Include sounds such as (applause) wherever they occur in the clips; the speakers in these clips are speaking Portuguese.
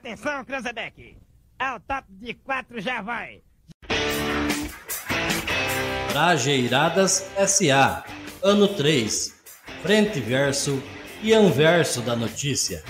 Atenção, Cranzebeck. Ao top de quatro já vai. Trajeiradas SA. Ano 3. Frente verso e anverso da notícia.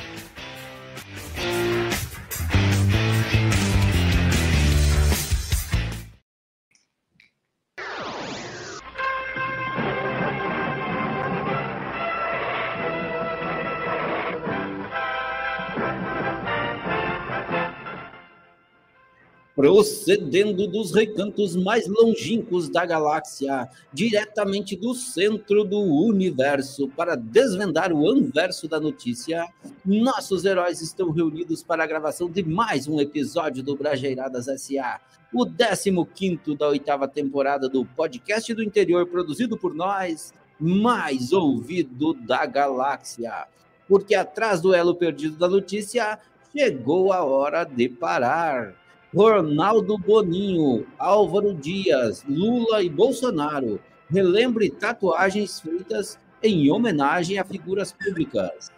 Procedendo dos recantos mais longínquos da galáxia, diretamente do centro do universo, para desvendar o anverso da notícia, nossos heróis estão reunidos para a gravação de mais um episódio do Brajeiradas S.A., o 15 da oitava temporada do podcast do interior produzido por nós, mais ouvido da galáxia. Porque atrás do elo perdido da notícia, chegou a hora de parar. Ronaldo Boninho, Álvaro Dias, Lula e Bolsonaro. Relembre tatuagens feitas em homenagem a figuras públicas.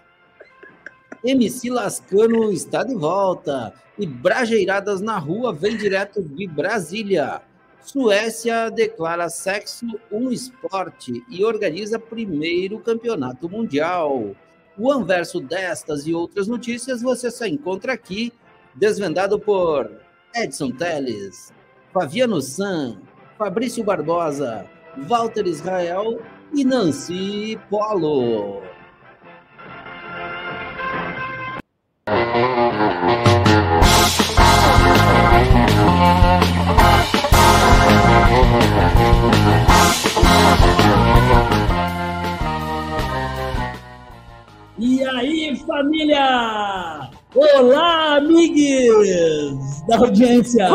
MC Lascano está de volta e Brajeiradas na Rua vem direto de Brasília. Suécia declara sexo um esporte e organiza primeiro campeonato mundial. O anverso destas e outras notícias você só encontra aqui, desvendado por Edson Teles, Fabiano San, Fabrício Barbosa, Walter Israel e Nancy Polo. E aí, família! Olá, amigos da audiência!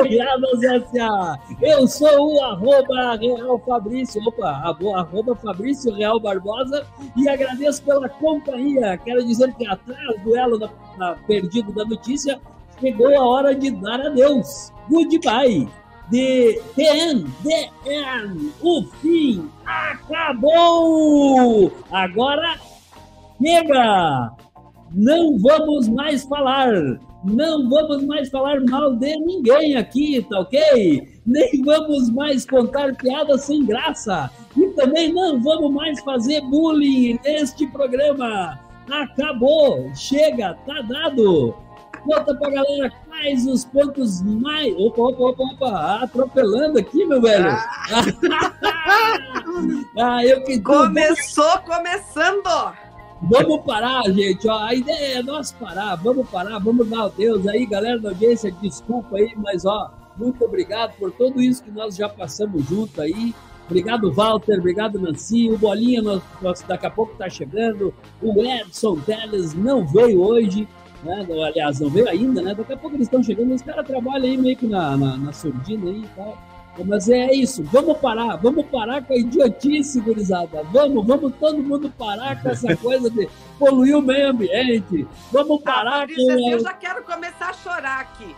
Graças S.A. Eu sou o arroba Real Fabrício, opa, arroba Fabrício Real Barbosa e agradeço pela companhia. Quero dizer que atrás do elo da, da perdido da notícia, chegou a hora de dar adeus. Goodbye. The, the end, the end, o fim acabou! Agora chega! Não vamos mais falar, não vamos mais falar mal de ninguém aqui, tá ok? Nem vamos mais contar piadas sem graça e também não vamos mais fazer bullying neste programa. Acabou, chega, tá dado. Conta pra galera quais os pontos mais. Opa, opa, opa, opa, atropelando aqui, meu velho. ah, (laughs) eu que Começou começando! Vamos parar, gente. Ó, a ideia é nós parar. Vamos parar, vamos dar Deus aí, galera da audiência. Desculpa aí, mas ó, muito obrigado por tudo isso que nós já passamos junto aí. Obrigado, Walter. Obrigado, Nancy. O Bolinha, nós, nós, daqui a pouco tá chegando. O Edson Teles não veio hoje. Né? Aliás, não veio ainda, né? Daqui a pouco eles estão chegando. Os caras trabalham aí meio que na, na, na surdina aí e tal. Mas é isso, vamos parar, vamos parar com a idiotice, gurizada. Vamos, vamos todo mundo parar com essa (laughs) coisa de poluir o meio ambiente. Vamos ah, parar ah, com. Assim, eu já quero começar a chorar aqui.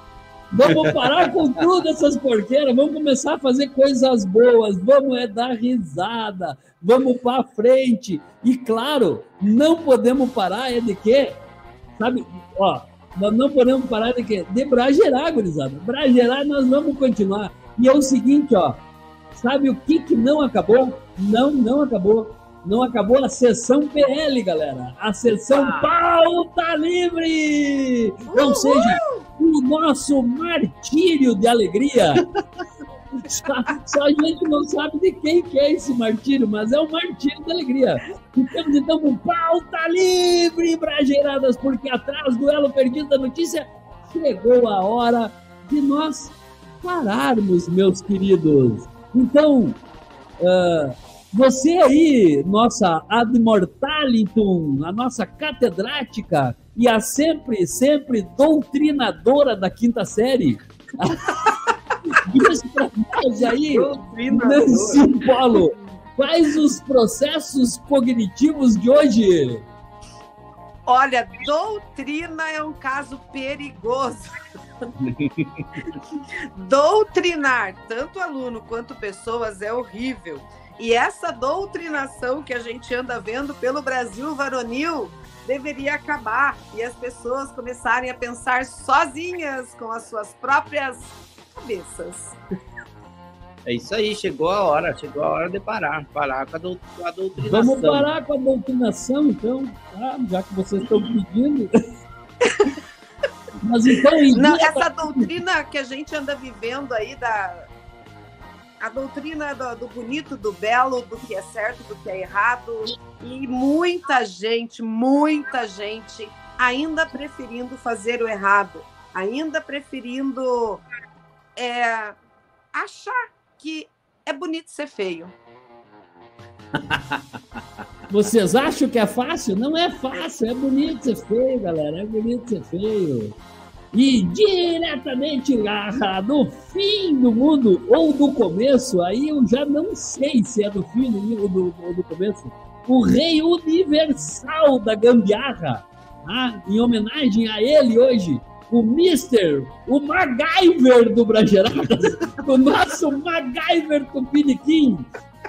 Vamos parar com tudo essas porqueiras, vamos começar a fazer coisas boas, vamos é dar risada, vamos para frente. E claro, não podemos parar é de quê? Sabe, ó, nós não podemos parar de quê? De bragerar, gurizada. Bragerar nós vamos continuar. E é o seguinte, ó, sabe o que, que não acabou? Não, não acabou. Não acabou a sessão PL, galera. A sessão ah. pauta livre! Uhul. Ou seja, o nosso martírio de alegria. Só, só, a gente não sabe de quem que é esse martírio, mas é o martírio da alegria. Temos então um pauta livre, brageiradas, porque atrás do elo perdido da notícia chegou a hora de nós pararmos, meus queridos. Então, uh, você aí, nossa Admortalitum, a nossa catedrática e a sempre, sempre doutrinadora da quinta série. (laughs) Diz pra nós aí, Nancy Paulo, quais os processos cognitivos de hoje? Olha, doutrina é um caso perigoso. (laughs) Doutrinar tanto aluno quanto pessoas é horrível. E essa doutrinação que a gente anda vendo pelo Brasil varonil deveria acabar e as pessoas começarem a pensar sozinhas com as suas próprias cabeças. É isso aí, chegou a hora, chegou a hora de parar, parar com a, com a doutrinação. Vamos parar com a doutrinação, então, tá? já que vocês estão pedindo. (laughs) Mas então, Não, essa doutrina que a gente anda vivendo aí da a doutrina do, do bonito, do belo, do que é certo, do que é errado, e muita gente, muita gente ainda preferindo fazer o errado, ainda preferindo é, achar que é bonito ser feio. (laughs) Vocês acham que é fácil? Não é fácil, é bonito ser feio, galera. É bonito ser feio. E diretamente lá do fim do mundo ou do começo, aí eu já não sei se é do fim do mundo ou do, ou do começo. O rei universal da gambiarra, tá? em homenagem a ele hoje, o Mister, o MacGyver do Brageradas, (laughs) o nosso MacGyver Tupiniquim,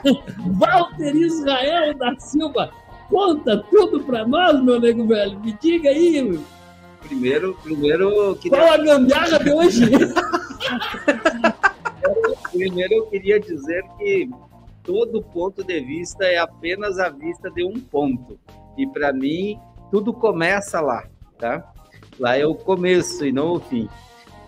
(laughs) Walter Israel da Silva. Conta tudo pra nós, meu nego velho. Me diga aí, Primeiro, primeiro, qual a gambiarra de hoje? (laughs) primeiro eu queria dizer que todo ponto de vista é apenas a vista de um ponto. E para mim, tudo começa lá, tá? Lá é o começo e não o fim.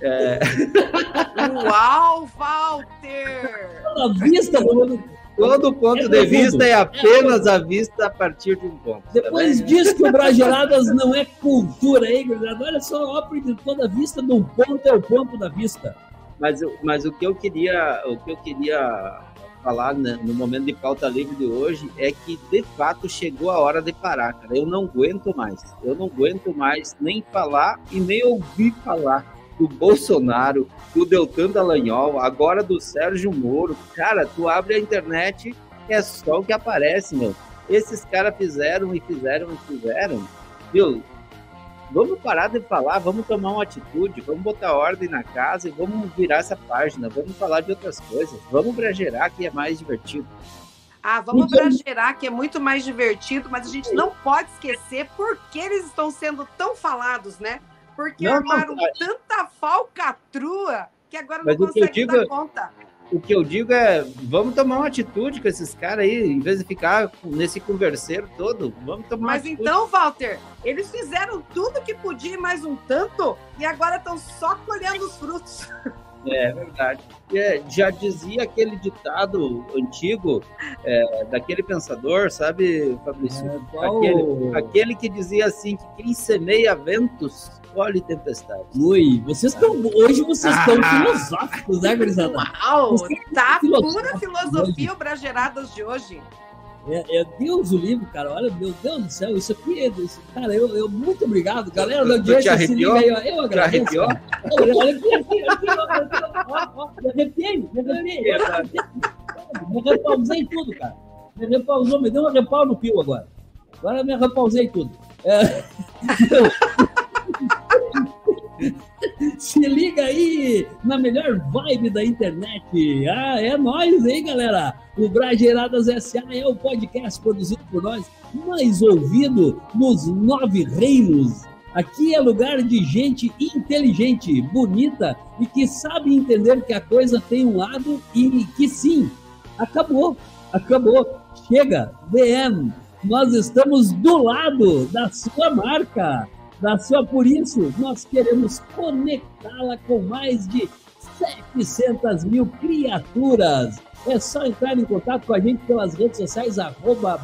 (laughs) Uau, Walter! A vista do Todo ponto É de vista é apenas a vista a partir de um ponto. tá Depois bem? diz que o Brageladas não é cultura aí, gurizada. Olha só, ópera de toda vista de um ponto é o ponto da vista. Mas, mas o que eu queria, o que eu queria falar né, no momento de pauta livre de hoje é que de fato chegou a hora de parar, cara. Eu não aguento mais. Eu não aguento mais nem falar e nem ouvir falar do Bolsonaro, do Deltan Dallagnol, agora do Sérgio Moro. Cara, tu abre a internet é só o que aparece, meu. Esses caras fizeram e fizeram e fizeram. Viu? Vamos parar de falar, vamos tomar uma atitude, vamos botar ordem na casa e vamos virar essa página, vamos falar de outras coisas, vamos bragerar que é mais divertido. Ah, vamos Então- para gerar, que é muito mais divertido, mas a gente não pode esquecer por que eles estão sendo tão falados, né? Porque Não, armaram não, tanta falcatrua que agora não consegue digo dar é- conta. O que eu digo é, vamos tomar uma atitude com esses caras aí, em vez de ficar nesse converseiro todo, vamos tomar uma Mas então, Walter, eles fizeram tudo que podia e mais um tanto, e agora estão só colhendo os frutos. É verdade. É, já dizia aquele ditado antigo é, daquele pensador, sabe, Fabrício? É, qual- Aquele, aquele que dizia assim que quem semeia ventos colhe tempestades. Ui, vocês estão. Hoje vocês estão Ah. filosóficos, né, gurizada? Uau! Você Tá filosófico pura filosofia Brageradas de hoje. É, é Deus o livro, cara. Olha, meu Deus do céu, isso aqui é. Isso, cara, eu, eu. Muito obrigado, galera te audiência. Se liga arrepiou? aí, ó. Eu agradeço. Olha, olha aqui, aqui, aqui, ó, aqui, ó, ó, me arrepiei, me arrepiei. Me repausei tudo, cara. Me repausou, me deu uma repau no pio agora. Agora me repausei tudo. É, (laughs) Se liga aí na melhor vibe da internet. Ah, é nós, hein, galera? O Brageiradas SA é o podcast produzido por nós, mais ouvido nos nove reinos. Aqui é lugar de gente inteligente, bonita e que sabe entender que a coisa tem um lado e que sim, acabou, acabou, chega, DM. Nós estamos do lado da sua marca, sua, por isso nós queremos conectá-la com mais de 700 mil criaturas. É só entrar em contato com a gente pelas redes sociais, arroba.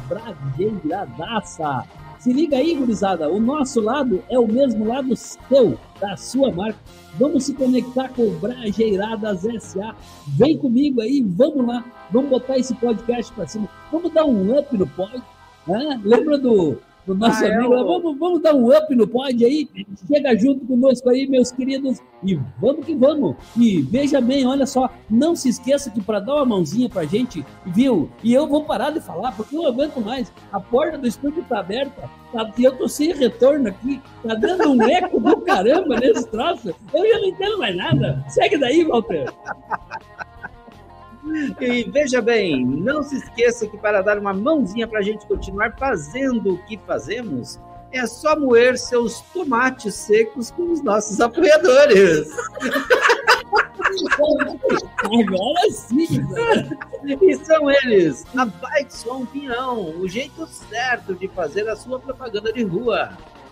Se liga aí, gurizada, o nosso lado é o mesmo lado seu, da sua marca. Vamos se conectar com o Brageiradas SA. Vem comigo aí, vamos lá. Vamos botar esse podcast para cima. Vamos dar um up no pod. né? Lembra do, do nosso Ah, é amigo? lá? o- Vamos, vamos dar um up no pod aí. Chega junto conosco aí, meus queridos. E vamos que vamos. E veja bem, olha só, não se esqueça que para dar uma mãozinha pra gente, viu? E eu vou parar de falar, porque eu não aguento mais. A porta do estúdio tá aberta, tá, e eu tô sem retorno aqui. Tá dando um eco do caramba nesse troço. Eu já não entendo mais nada. Segue daí, Walter. E veja bem, não se esqueça que para dar uma mãozinha para a gente continuar fazendo o que fazemos, é só moer seus tomates secos com os nossos apoiadores. Agora sim, né? E são eles, a Bike Som Pinhão, o jeito certo de fazer a sua propaganda de rua.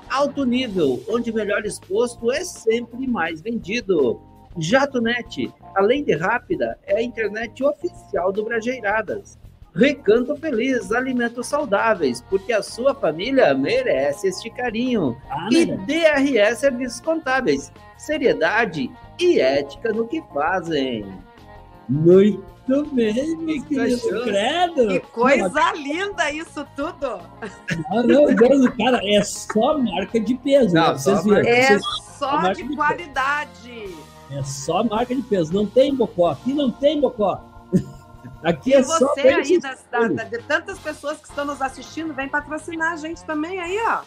Alto nível, onde melhor exposto é sempre mais vendido. JatoNet, além de rápida, é a internet oficial do Brajeiradas. Recanto Feliz, alimentos saudáveis, porque a sua família merece este carinho. Ah, E né? DRS Serviços Contábeis, seriedade e ética no que fazem. Muito bem, meu Que querido. Credo. Que coisa linda isso tudo! Não, não, Deus, cara, é só marca de peso. Não, né? Vocês só viram? É Vocês- só de de qualidade. É só marca de peso. Não tem bocó. Aqui não tem bocó. Aqui E é só você bem aí, das- da- da- de tantas pessoas que estão nos assistindo, vem patrocinar a gente também aí, ó.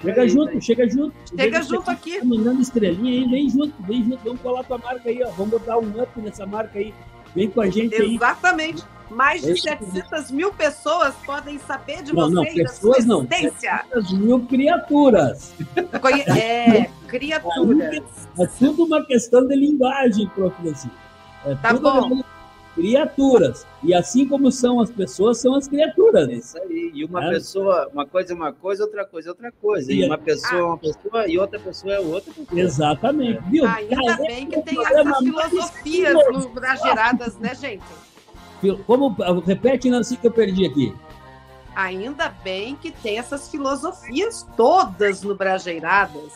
Chega junto, chega junto. Chega junto aqui. Tá mandando estrelinha aí, vem junto, vem junto. Vamos colar tua marca aí, ó. Vamos botar um up nessa marca aí. Vem com a gente aí. Exatamente. Mais de Esse- 700 mil pessoas podem saber de Não, você não, e da sua pessoas não. existência. 700 mil criaturas. Conhe- (laughs) É, criaturas. É tudo uma questão de linguagem, prof. Nancy. É Tá tudo bom. criaturas. E assim como são as pessoas, são as criaturas. É isso aí. E uma É. pessoa, uma coisa é uma coisa, outra coisa é outra coisa. E E- uma pessoa é uma pessoa e outra pessoa é outra pessoa. Exatamente. Viu? Ainda Cara, bem que é tem essas filosofias no Brageradas, né, gente? Como, repete, Nancy, que eu perdi aqui. Ainda bem que tem essas filosofias todas no Brageiradas.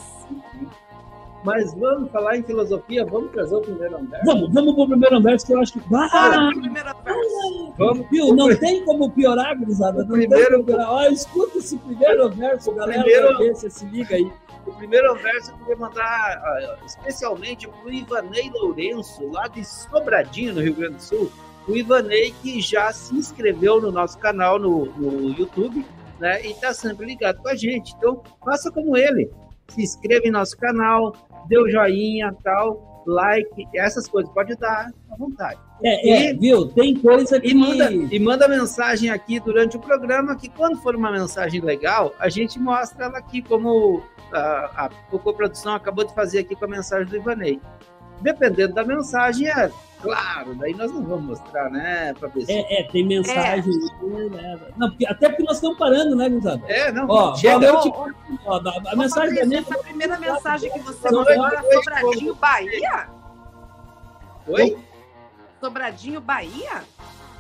Mas vamos falar em filosofia, vamos trazer o primeiro andar. Vamos, vamos pro primeiro verso que eu acho que. Ah, pro primeiro verso. Vamos. viu? Não tem como piorar, gurizada. Não Primeiro- tem como piorar. Ó, escuta esse primeiro verso, galera. primeiro- pra ver se se liga aí. O primeiro verso eu queria mandar ah, especialmente para o Ivanei Lourenço, lá de Sobradinho, no Rio Grande do Sul. O Ivanei que já se inscreveu no nosso canal no, no YouTube, né? E está sempre ligado com a gente. Então, faça como ele. Se inscreva em nosso canal, dê o joinha, tal, like, essas coisas. Pode dar à vontade. É, é, E- viu? Tem coisa que. E manda, e manda mensagem aqui durante o programa, que quando for uma mensagem legal, a gente mostra ela aqui, como a, a Cocoprodução acabou de fazer aqui com a mensagem do Ivanei. Dependendo da mensagem, é claro, daí nós não vamos mostrar, né, pra ver se... É, é, tem mensagem. né? Não, porque- até porque nós estamos parando, né, gurizada? É, não, Ó, chega. tipo, ó, a, a mensagem da Fabrício, minha. essa primeira mensagem que você mandou era Sobradinho, Bahia? Oi? Sobradinho, Bahia?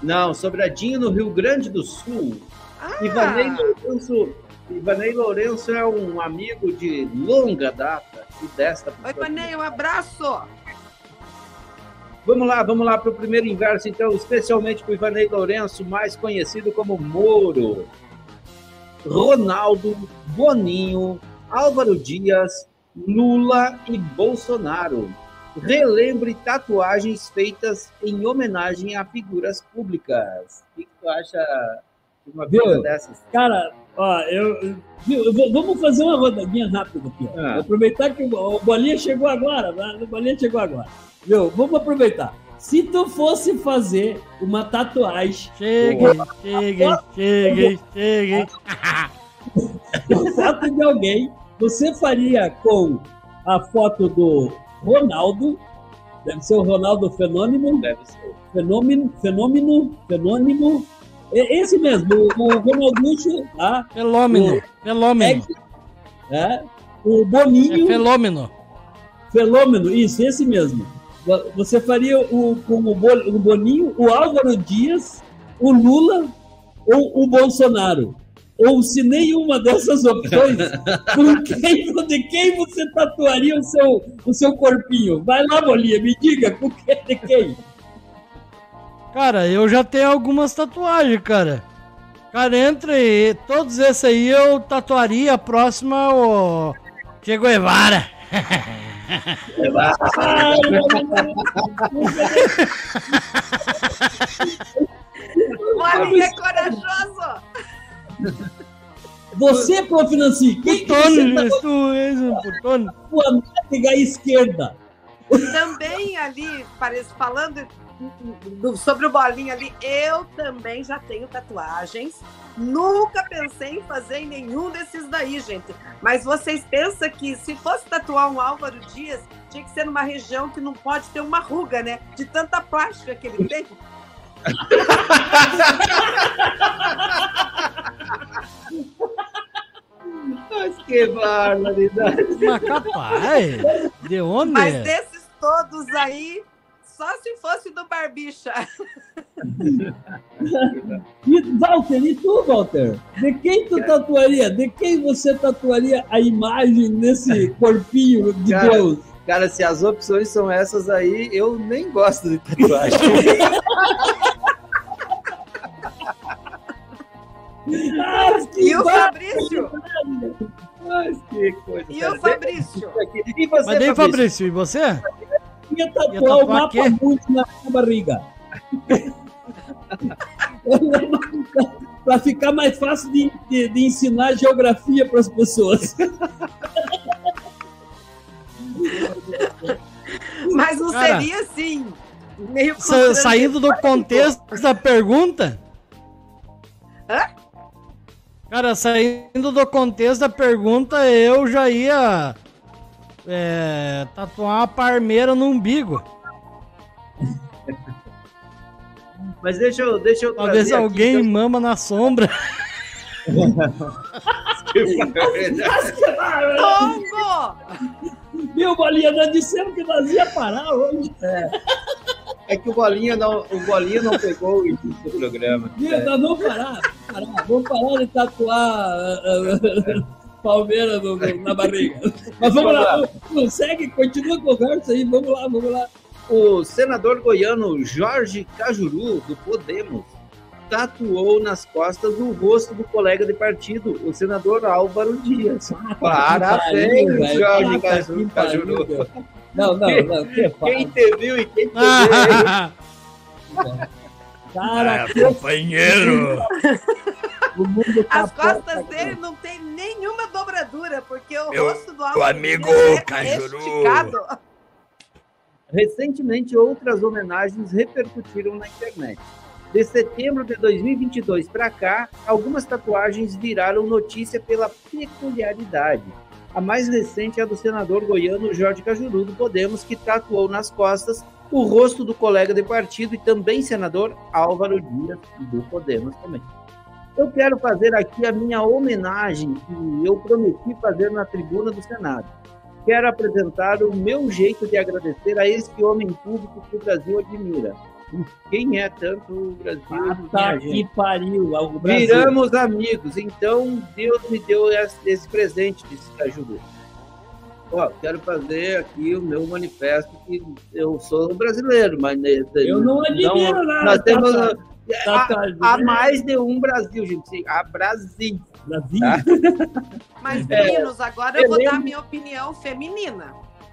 Não, Sobradinho, no Rio Grande do Sul. Ah, Ivanei Lourenço, Ivanei Lourenço é um amigo de longa data e desta Oi, pessoa. Panei, um abraço. Vamos lá, vamos lá para o primeiro inverso, então, especialmente para o Ivanei Lourenço, mais conhecido como Moro. Ronaldo, Boninho, Álvaro Dias, Lula e Bolsonaro. Relembre tatuagens feitas em homenagem a figuras públicas. O que tu acha de uma Viu? coisa dessas? Cara, ó, eu, viu, eu vou- vamos fazer uma rodadinha rápida aqui. Ah. Aproveitar que o, o Bolinha chegou agora. O Bolinha chegou agora. Viu? Vamos aproveitar. Se tu fosse fazer uma tatuagem, Cheguei, cheguei, cheguei, cheguei. (laughs) uma foto de alguém, você faria com a foto do Ronaldo, deve ser o Ronaldo Fenômeno, Deve ser. Fenômeno, Fenômeno, Fenômeno, é esse mesmo, o, o Ronalducho, tá? Felômeno, felômeno. É, o É Boninho, felômeno. Fenômeno, isso, esse mesmo. Você faria o, com o, Bo- o Boninho, o Álvaro Dias, o Lula ou o Bolsonaro? Ou se nenhuma dessas opções, (laughs) com quem, de quem você tatuaria o seu, o seu corpinho? Vai lá, Bolinha, me diga, com quem, de quem? Cara, eu já tenho algumas tatuagens, cara. Cara, entre todos esses aí, eu tatuaria a próxima o Che Guevara. (laughs) Olha, é corajoso. Você, prof. Nancy, quem que Putone, você tu és um putone. tatua a nádega esquerda? Também ali, parece, falando do- sobre o bolinho ali, eu também já tenho tatuagens. Nunca pensei em fazer em nenhum desses daí, gente. Mas vocês pensam que se fosse tatuar um Álvaro Dias, tinha que ser numa região que não pode ter uma ruga, né? De tanta plástica que ele tem. Mas que barbaridade. Mas capaz, de onde? Mas desses todos aí, só se fosse do Barbicha. (laughs) E, Walter, e tu, Walter? De quem tu tatuaria? De quem você tatuaria a imagem nesse corpinho de Cara, Deus? Cara, se as opções são essas aí, eu nem gosto de tatuagem. (laughs) Ah, que E o Fabrício? Mas que coisa. E cara. o Fabrício? E você, Mas daí, Fabrício? Fabrício, e você? Ia tatuar Ia tatuar o mapa quê? muito na minha barriga. (laughs) para ficar mais fácil de, de- de ensinar geografia para as pessoas. Mas não Cara, seria assim, meio Sa- saindo do contexto (laughs) da pergunta. Hã? Cara, saindo do contexto da pergunta, eu já ia é, tatuar uma parmeira no umbigo. Mas deixa eu, deixa eu Talvez alguém aqui, mama na sombra. Tongo! (laughs) Meu, Bolinha, nós dissemos que nós ia parar hoje. É que o Bolinha não, o Bolinha não pegou o início do programa. Meu, nós vamos parar, parar. Vamos parar de tatuar ah, Palmeiras no- no- na barriga. Mas vamos lá, vamos- vamos, segue, continua a conversa aí, vamos lá, vamos lá. O senador goiano Jorge Cajuru, do Podemos, tatuou nas costas o rosto do colega de partido, o senador Álvaro Dias. Parabéns, Pariu. Jorge Cajuru. meu. Não, não, não, que Quem te viu e quem te vê, Cara, companheiro! (laughs) o mundo tá As costas porca, dele não tem nenhuma dobradura, porque o Meu- rosto do Álvaro amigo Dias é Cajuru. esticado. Recentemente, outras homenagens repercutiram na internet. De setembro de 2022 para cá, algumas tatuagens viraram notícia pela peculiaridade. A mais recente é a do senador goiano Jorge Cajuru, do Podemos, que tatuou nas costas o rosto do colega de partido e também senador Álvaro Dias, do Podemos também. Eu quero fazer aqui a minha homenagem que eu prometi fazer na tribuna do Senado quero apresentar o meu jeito de agradecer a esse homem público que o Brasil admira. Quem é tanto o Brasil? Ah, tá que pariu. O Brasil. Viramos amigos, então Deus me deu esse, presente, disse Cajuru. Ó, quero fazer aqui o meu manifesto que eu sou brasileiro, mas Eu não admiro nada. nós temos tá, tá, há, tá, há mais de um Brasil, gente. Há Brasil. Brasil. (laughs) Mas, É, meninos, agora eu vou dar minha opinião feminina.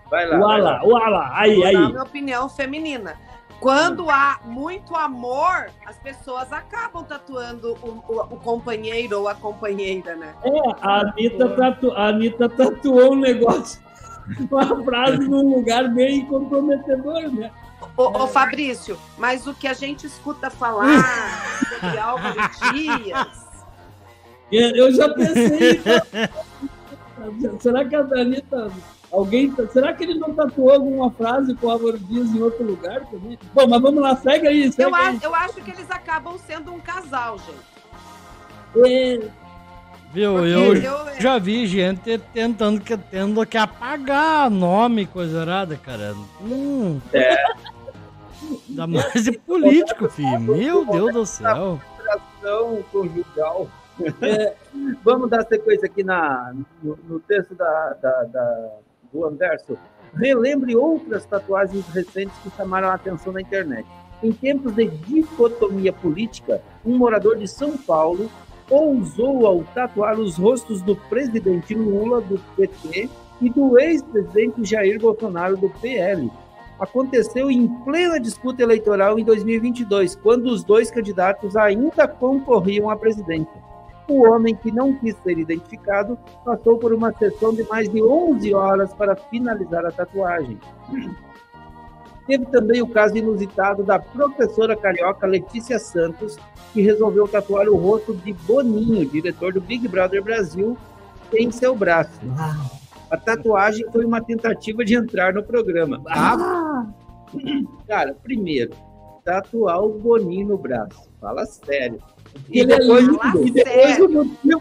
Vai lá. vai lá. Uala, uala. Aí, Vou dar aí. minha opinião feminina. Quando há muito amor, as pessoas acabam tatuando o, o- o companheiro ou a companheira, né? É, a Anitta, tatu... a Anitta tatuou um negócio, (laughs) uma frase num lugar bem comprometedor, né? Ô, ô, Fabrício, mas o que a gente escuta falar sobre (laughs) Álvaro Dias, Eu já pensei. (laughs) será que a Anitta. Alguém. tá- Será que ele não tatuou alguma frase com o Álvaro Dias em outro lugar também? Bom, mas vamos lá, segue aí, segue eu, aí. acho, eu acho que eles acabam sendo um casal, gente. É, Viu, eu eu- já vi gente tentando que, tendo que apagar nome, coisa errada, cara. Hum. Ainda mais de político, filho. Meu Deus do céu. Conjugal. Vamos dar sequência aqui na, no, no texto da, da- da- do Anverso. Relembre outras tatuagens recentes que chamaram a atenção na internet. Em tempos de dicotomia política, um morador de São Paulo ousou ao tatuar os rostos do presidente Lula, do PT, e do ex-presidente Jair Bolsonaro, do PL. Aconteceu em plena disputa eleitoral em 2022, quando os dois candidatos ainda concorriam à presidência. O homem que não quis ser identificado passou por uma sessão de mais de 11 horas para finalizar a tatuagem. Teve também o caso inusitado da professora carioca Letícia Santos, que resolveu tatuar o rosto de Boninho, diretor do Big Brother Brasil, em seu braço. A tatuagem foi uma tentativa de entrar no programa. Ah! Cara, primeiro, tatuar o Boninho no braço. Fala sério. E é depois, lindo. e depois, o motivo,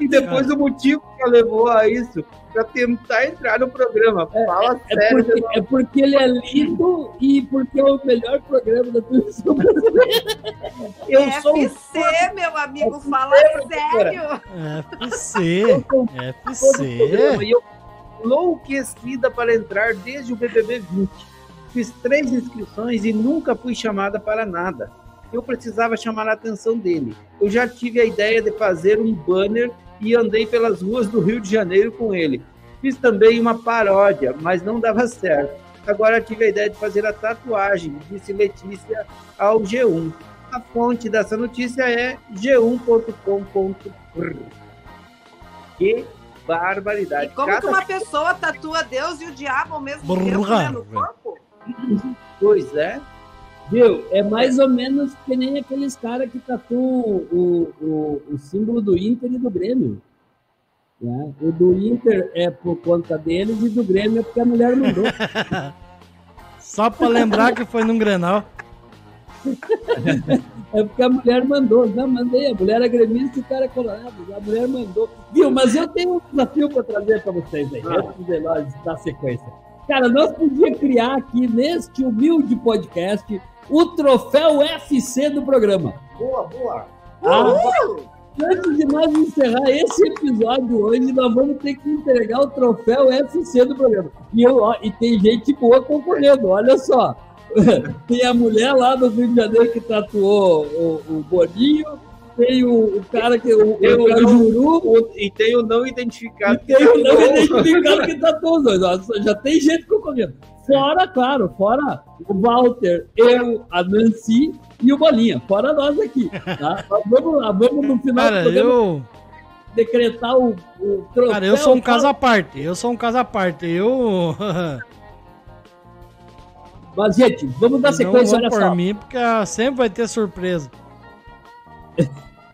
e depois o motivo que levou a isso, para tentar entrar no programa. Fala É sério. porque, é porque ele é lindo e porque é o melhor programa da televisão brasileira. Eu sou um FC, meu amigo, fala sério. FC. FC. e eu enlouquecida para entrar desde o BBB 20. Fiz três inscrições e nunca fui chamada para nada. Eu precisava chamar a atenção dele. Eu já tive a ideia de fazer um banner e andei pelas ruas do Rio de Janeiro com ele. Fiz também uma paródia, mas não dava certo. Agora tive a ideia de fazer a tatuagem, disse Letícia ao G1. A fonte dessa notícia é g1.com.br. Que barbaridade. E como Cada que uma pessoa tatua Deus e o diabo ao mesmo Brrr. tempo né, no corpo? coisa é. Viu? É mais ou menos que nem aqueles caras que tatuam o, o, o símbolo do Inter e do Grêmio. né? O do Inter é por conta deles e do Grêmio é porque a mulher mandou. (laughs) Só pra lembrar que foi num Grenal. (laughs) É porque a mulher mandou. Não, mandei. A mulher é gremista e o cara é colorado. A mulher mandou. Viu? Mas eu tenho um desafio para trazer para vocês aí, antes de nós dar sequência. Cara, nós podíamos criar aqui neste humilde podcast o troféu FC do programa. Boa, boa. Ah, Antes de nós encerrar esse episódio hoje, nós vamos ter que entregar o troféu FC do programa. E, eu, ó, e tem gente boa concorrendo, olha só. (laughs) Tem a mulher lá do Rio de Janeiro que tatuou o, o Boninho, tem o, o cara que o, Tem o o Cajuru, O- e tem o não e identificado. tem o não identificado que tatuou os dois. Já tem gente concorrendo. Fora, claro, fora o Walter, eu, a Nancy e o Bolinha. Fora nós aqui. Tá? (laughs) Vamos lá, vamos no final Cara, do programa eu. decretar o, o troféu. Cara, eu sou um caso à parte. Eu sou um caso à parte. Eu. (laughs) Mas, gente, vamos dar Não sequência, vou olha por só. mim, porque ah, sempre vai ter surpresa.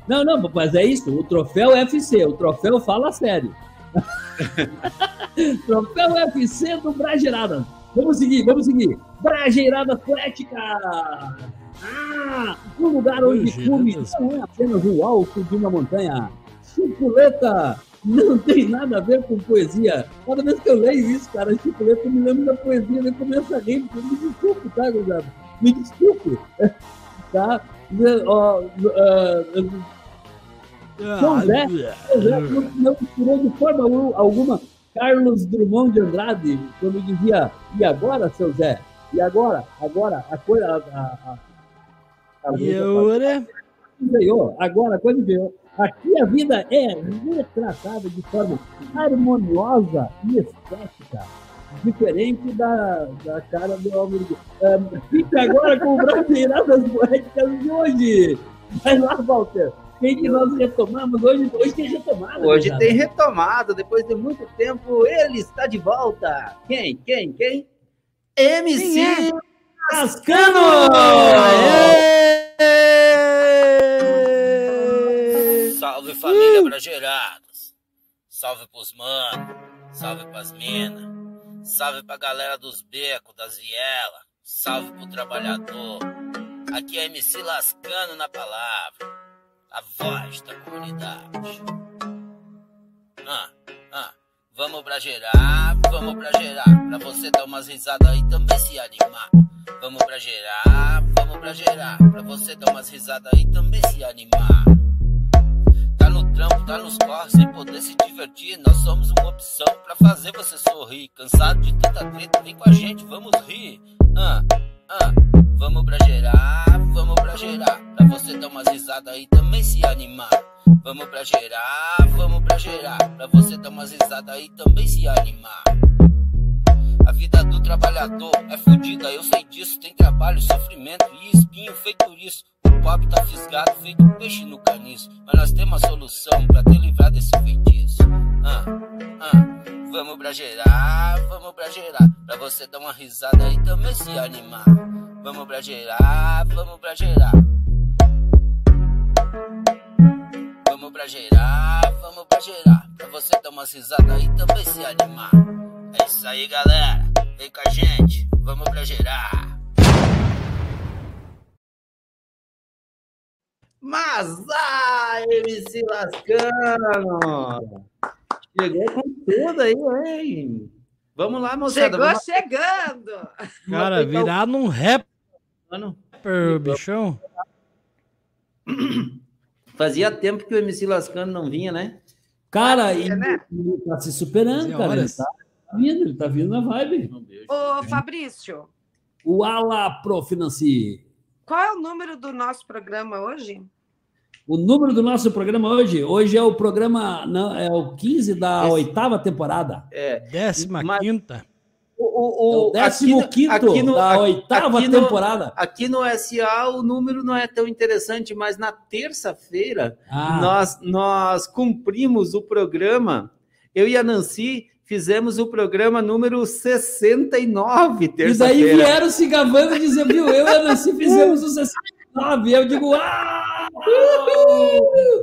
Não, não, mas é isso. O troféu FC, o troféu fala sério. (laughs) troféu FC do Brageirada. Vamos seguir, vamos seguir. Brageirada Atlética. Ah, um lugar onde cume não é apenas o alto de uma montanha. Chipoleta não tem nada a ver com poesia. Cada vez que eu leio isso, cara, chipoleta eu me lembro da poesia, eu começo a rir. Me desculpe, tá, gurizada? Me desculpe. (laughs) tá? São Zé, não, misturou de forma al- alguma Carlos Drummond de Andrade, quando dizia, e agora, seu Zé? E agora? Agora, a coisa. A, a, a, a E agora? veio, agora a coisa veio. Aqui a vida é retratada de forma harmoniosa e estética, diferente da, da cara do Álvaro. Um, fica agora com o Brasileiradas Poéticas de hoje. Vai lá, Walter. Quem que nós retomamos hoje? Hoje tem retomada. Hoje gurizada. tem retomada, depois de muito tempo, ele está de volta. Quem? Quem? Quem? MC Cascano! Aê! Salve família Brageirados. Salve pros mano. Salve pras mina. Salve pra galera dos becos, das vielas. Salve pro trabalhador. Aqui é MC Lascano na palavra. A voz da comunidade. Ah, ah. Vamos brageirar, vamos brageirar. Pra você dar umas risadas aí também se animar. Vamos brageirar, vamos brageirar. Pra você dar umas risadas aí também se animar. Trampo, tá nos corres, sem poder se divertir. Nós somos uma opção pra fazer você sorrir. Cansado de tanta treta, vem com a gente, vamos rir. Ah, ah, vamos brageirar, vamos brageirar. Pra você dar umas risadas aí também se animar. Vamos brageirar, vamos brageirar. Pra você dar umas risadas aí também se animar. A vida do trabalhador é fodida, eu sei disso. Tem trabalho, sofrimento e espinho feito isso. O pobre tá fisgado, feito peixe no caniço. Mas nós temos a solução pra te livrar desse feitiço. Ah, ah, vamos brageirar, vamos vamos pra gerar. Pra você dar uma risada e também se animar. Vamos pra gerar, vamos pra gerar. Vamos pra gerar, vamos pra gerar. Pra você dar umas risadas e também se animar. É isso aí, galera. Vem com a gente, vamos pra gerar. Mas, ai, MC Lascano! Chegou com tudo aí, hein? Vamos lá, moçada. Chegou vamos chegando. Cara, virar num rapper, Mano, bichão. (clears throat) Fazia tempo que o MC Lascano não vinha, né? Cara, Fazia, ele, né? ele tá se superando, Fazia cara. Ele tá vindo, ele tá vindo na vibe. Ô, Fabrício, O Ala Profinanci. Qual é o número do nosso programa hoje? O número do nosso programa hoje, hoje é o programa, não, é o 15 da Esse- oitava temporada. É. Décima Mas- quinta. O, É o, o décimo quinto aqui no- da aqui- oitava aqui no- temporada. Aqui no SA o número não é tão interessante, mas na terça-feira Ah, nós, nós cumprimos o programa. Eu e a Nancy fizemos o programa número 69, e daí terça-feira. vieram se gabando e dizer, viu, eu e a Nancy fizemos o 69. Eu digo, ah!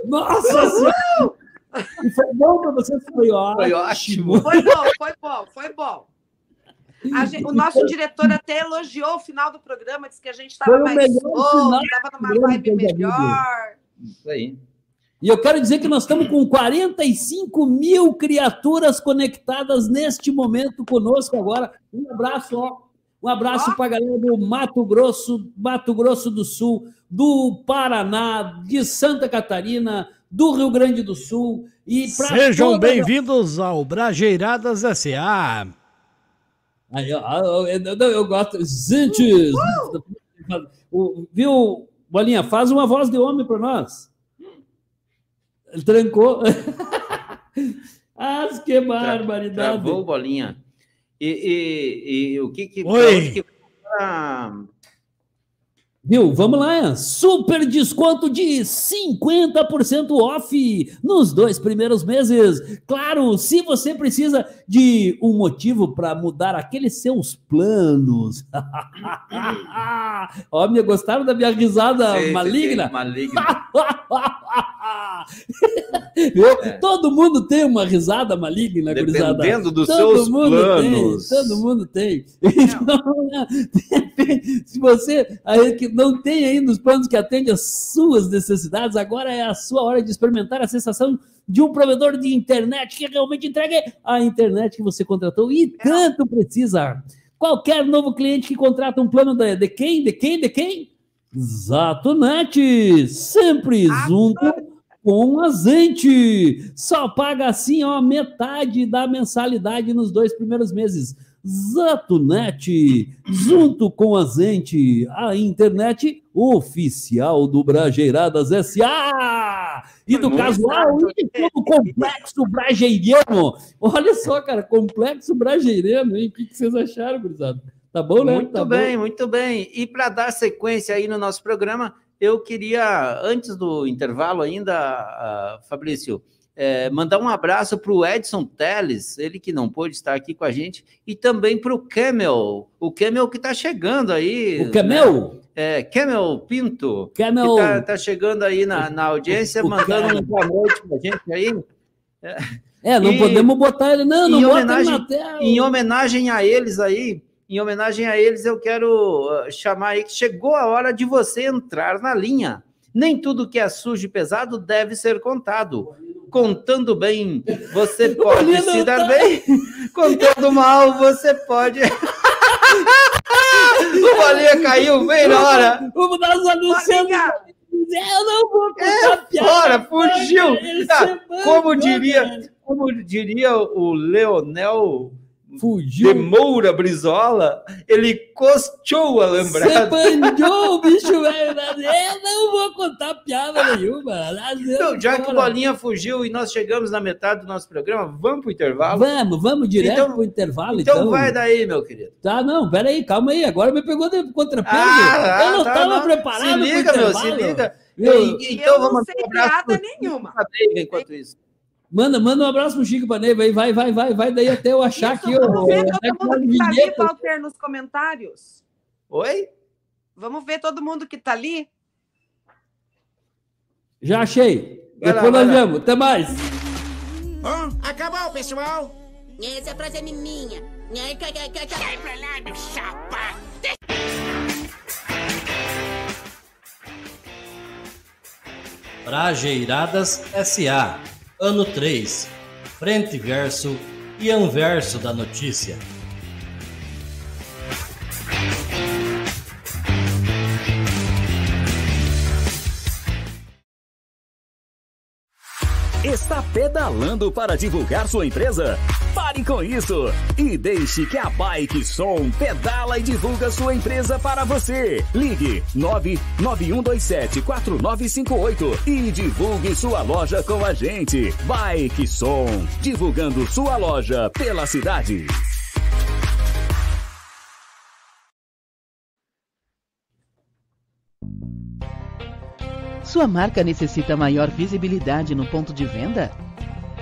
Nossa Senhora! E foi bom para vocês, foi ótimo. Foi ótimo. Foi bom, foi bom, foi bom. A gen- o nosso diretor até elogiou o final do programa, disse que a gente estava mais final estava numa vibe melhor. Isso aí. E eu quero dizer que nós estamos com 45 mil criaturas conectadas neste momento conosco agora. Um abraço, ó. Um abraço para a galera do Mato Grosso, Mato Grosso do Sul, do Paraná, de Santa Catarina, do Rio Grande do Sul e Sejam toda- bem-vindos ao Brajeiradas S.A. Aí, ó, eu, eu- eu gosto. Gente! O- Viu, Bolinha? Faz uma voz de homem para nós. Ele trancou. (laughs) ah, que barbaridade. Travou bolinha. E, e- e o que que. Oi. que- ah, Viu? Vamos lá. Super desconto de 50% off nos dois primeiros meses. Claro, se você precisa de um motivo para mudar aqueles seus planos. (laughs) Ó, me gostaram da minha risada sei, maligna? sei, Maligna. (laughs) (laughs) Viu? Todo mundo tem uma risada maligna, gurizada. Dependendo dos Todo seus mundo planos. tem, todo mundo tem. Então, né, se você aí que não tem ainda os planos que atendem às suas necessidades, agora é a sua hora de experimentar a sensação de um provedor de internet que realmente entregue a internet que você contratou e tanto precisa. Qualquer novo cliente que contrata um plano de, de quem? De quem? De quem? Zatonet! Sempre Ah, junto com a gente. Só paga assim, ó, metade da mensalidade nos dois primeiros meses. Zatonet, junto com a gente, a internet oficial do Brajeiradas SA e do casual e de todo o complexo brajeirano. Olha só, cara, complexo brajeirano, hein? O que vocês acharam, gurizada? Tá bom, né? Muito Tá bom. bem, muito bem. E para dar sequência aí no nosso programa, eu queria, antes do intervalo ainda, ah, Fabrício, eh, mandar um abraço para o Edson Teles, ele que não pôde estar aqui com a gente, e também para o Camel, o Camel que está chegando aí. O Camel? É, Camel Pinto, que Camel. está chegando aí na, na audiência, o mandando Camel. um boa noite para a gente aí. É, não E- podemos botar ele. Não, não bota ele na tela. Em homenagem a eles aí, em homenagem a eles, eu quero ah, chamar aí que chegou a hora de você entrar na linha. Nem tudo que é sujo e pesado deve ser contado. Contando bem, você (laughs) pode se dar tá. bem. Contando mal, você pode. (laughs) o bolinha caiu bem na hora. Vamos dar os. Bolinha! Eu não vou contar É, fora, fugiu. Tá, como diria-. Como diria o Leonel Fugiu. Moura Brizola, ele costeou a Você lembrada. banjou o bicho, velho. Eu (laughs) não vou contar piada nenhuma. Então, já que o. Bolinha fugiu e nós chegamos na metade do nosso programa, vamos pro intervalo? Vamos, vamos direto Então- pro intervalo, Então, então. vai daí, meu querido. Tá, não, peraí, calma aí. Agora me pegou de contrapeso. Ah, eu não tá, estava não. preparado Se liga, pro meu, intervalo. se liga. Viu? E- E então, eu vamos não sei piada nenhuma. Enquanto isso. Manda, manda um abraço pro Chico Paneiva aí, vai, vai, vai, vai, daí até eu achar Isso, aqui. vamos ó, ver todo mundo que tá ali. Walter, nos comentários. Oi? Vamos ver todo mundo que tá ali? Já achei. Vai lá, Depois vai nós lá. vemos. Até mais. Acabou, pessoal! Essa frase é minha. Sai pra lá, meu chapa! Prajeiradas SA, ano 3, frente verso e anverso da notícia. Está pedalando para divulgar sua empresa? Pare com isso e deixe que a Bike Som pedala e divulga sua empresa para você. Ligue 991274958 e divulgue sua loja com a gente. Bike Som, divulgando sua loja pela cidade. Sua marca necessita maior visibilidade no ponto de venda?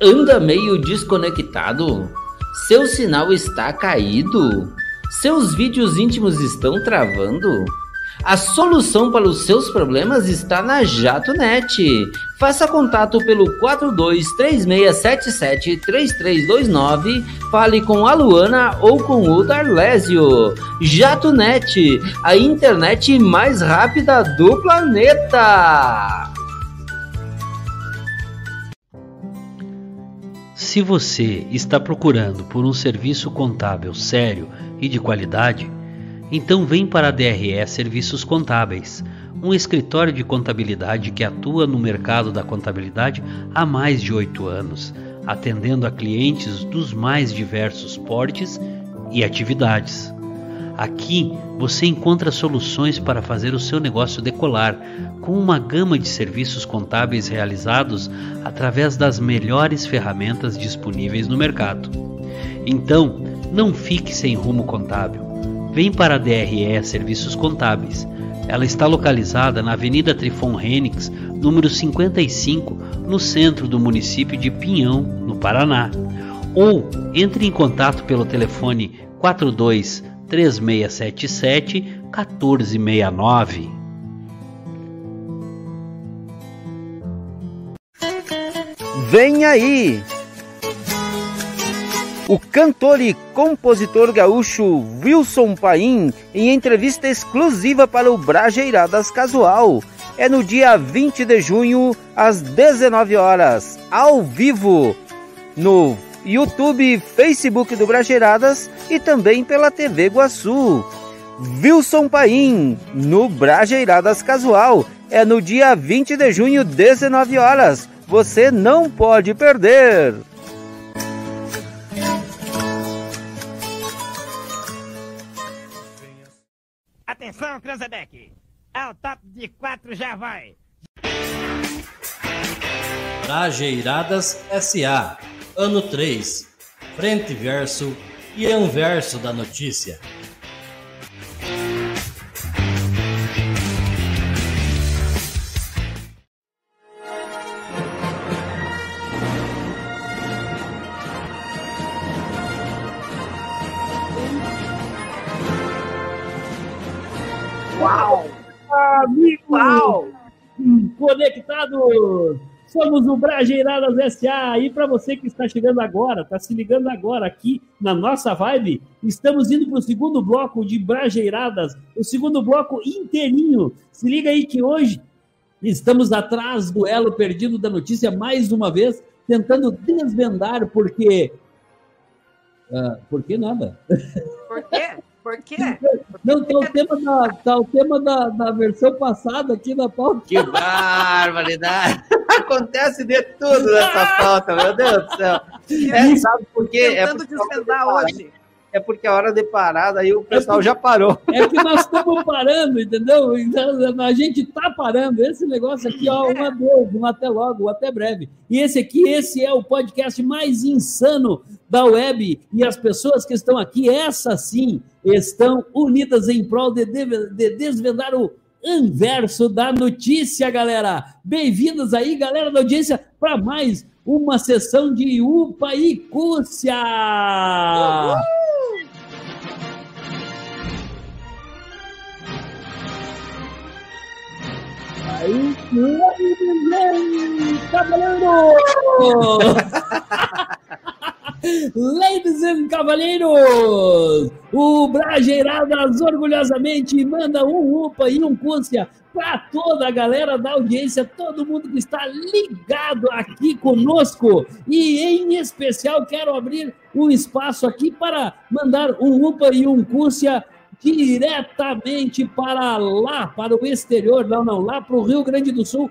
Anda meio desconectado? Seu sinal está caído? Seus vídeos íntimos estão travando? A solução para os seus problemas está na JatoNet. Faça contato pelo 4236773329, fale com a Luana ou com o Darlésio. JatoNet, a internet mais rápida do planeta. Se você está procurando por um serviço contábil sério e de qualidade, então vem para a DRE Serviços Contábeis, um escritório de contabilidade que atua no mercado da contabilidade há mais de oito anos, atendendo a clientes dos mais diversos portes e atividades. Aqui você encontra soluções para fazer o seu negócio decolar, com uma gama de serviços contábeis realizados através das melhores ferramentas disponíveis no mercado. Então, não fique sem rumo contábil. Vem para a DRE Serviços Contábeis. Ela está localizada na Avenida Trifon Renix, número 55, no centro do município de Pinhão, no Paraná. Ou entre em contato pelo telefone 42 3677 1469. Vem aí! O cantor e compositor gaúcho Wilson Paim em entrevista exclusiva para o Brajeiradas Casual. É no dia 20 de junho, às 19 horas, ao vivo, no YouTube, Facebook do Brajeiradas e também pela TV Guaçu. Wilson Paim, no Brajeiradas Casual. É no dia 20 de junho, 19 horas. Você não pode perder. Atenção, Cranzebeck! Ao top de quatro já vai! Prajeiradas SA, ano 3, frente e verso e anverso da notícia. Uau! Amigos! Uau! Conectados! Somos o Brajeiradas SA. E para você que está chegando agora, está se ligando agora aqui na nossa vibe, estamos indo para o segundo bloco de Brajeiradas, o segundo bloco inteirinho. Se liga aí que hoje estamos atrás do elo perdido da notícia mais uma vez, tentando desvendar porque. Uh, por que nada? Por quê? Por quê? Não, tá o tema, da, tá o tema da, da versão passada aqui na pauta. Que barbaridade! (laughs) Acontece de tudo nessa pauta, meu Deus do céu. É, sabe por quê? É Tentando desvendar hoje. É porque a hora de parada aí o pessoal já parou. É que nós estamos parando, entendeu? Então, a gente está parando. Esse negócio aqui, ó, um adeus, um até logo, um até breve. E esse aqui, esse é o podcast mais insano da web. E as pessoas que estão aqui, essas sim, estão unidas em prol de, de, de desvendar o inverso da notícia, galera. Bem-vindos aí, galera da audiência, para mais uma sessão de Upa e Cúcia. Uhul! Aí, cavaleiro! (laughs) Ladies and Cavaleiros, o Brajeiradas orgulhosamente manda um UPA e um Cúncia para toda a galera da audiência, todo mundo que está ligado aqui conosco. E em especial quero abrir um espaço aqui para mandar um UPA e um Cúcia diretamente para lá, para o exterior, não, não, lá para o Rio Grande do Sul,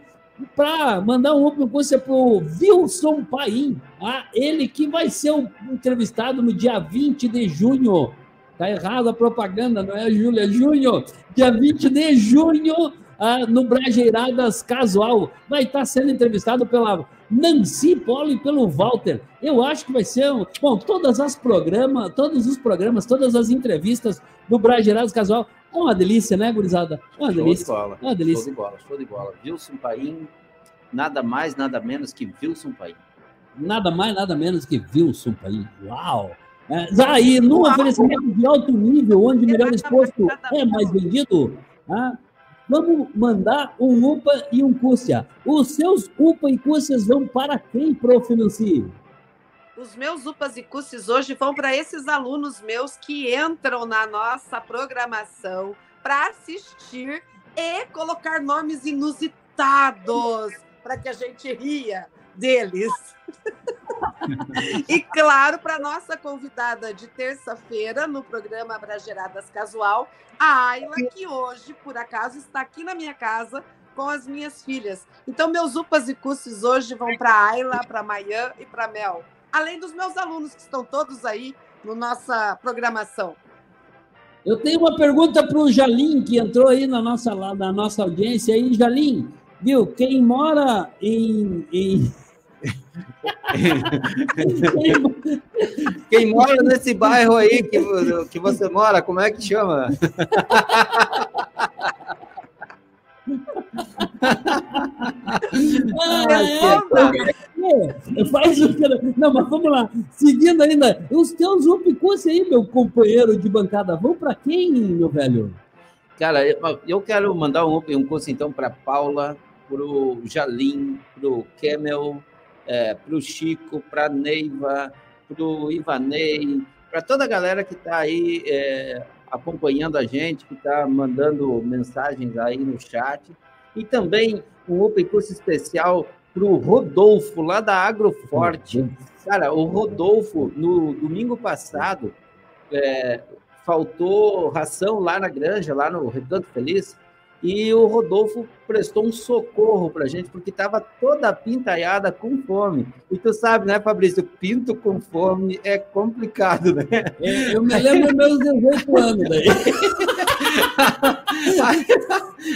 para mandar um open para o Wilson Paim, tá? ele que vai ser entrevistado no dia 20 de junho. Tá errado a propaganda, não é Júlia, é junho. Dia 20 de junho, ah, no Brajeiradas Casual. Vai estar sendo entrevistado pela Nancy Polo e pelo Walter. Eu acho que vai ser. Bom, todas as programas, todos os programas, todas as entrevistas do Brajeiradas Casual é uma delícia, né, gurizada? É uma show delícia. De bola. É uma delícia. Show de bola, show de bola. Wilson Paim, nada mais, nada menos que Wilson Paim. Nada mais, nada menos que Wilson Paim. Uau! É, aí, num oferecimento de alto nível, onde melhor exposto é mais vendido, ah, vamos mandar um UPA e um Cússia. Os seus UPA e Cússias vão para quem, Prof. Nancy? Os meus UPAs e CUSES hoje vão para esses alunos meus que entram na nossa programação para assistir e colocar nomes inusitados para que a gente ria deles. (laughs) e claro, para nossa convidada de terça-feira no programa Brageradas Casual, a Ayla, que hoje, por acaso, está aqui na minha casa com as minhas filhas. Então, meus upas e cusses hoje vão para a Ayla, para a Mayan e para a Mel além dos meus alunos que estão todos aí na nossa programação. Eu tenho uma pergunta para o Jalim, que entrou aí na nossa, na nossa audiência aí, Jalim, viu? Quem mora em. em... (laughs) Quem mora nesse bairro aí que, que você mora, como é que chama? (laughs) ah, é, faz o que. Não, mas vamos lá. Seguindo ainda, os teus upicus aí, meu companheiro de bancada, vão para quem, meu velho? Cara, eu quero mandar um, um curso então para Paula, para o Jalim, para o Kemel, é, para o Chico, para Neiva, para o Ivanei, para toda a galera que está aí é, acompanhando a gente, que está mandando mensagens aí no chat. E também um Open Curso especial para o Rodolfo, lá da Agroforte. Cara, o Rodolfo, no domingo passado, é, faltou ração lá na granja, lá no Recanto Feliz, e o Rodolfo prestou um socorro para a gente, porque estava toda pintaiada com fome. E tu sabe, né, Fabrício? Pinto com fome é complicado, né? Eu me lembro meus 18 anos daí. (laughs)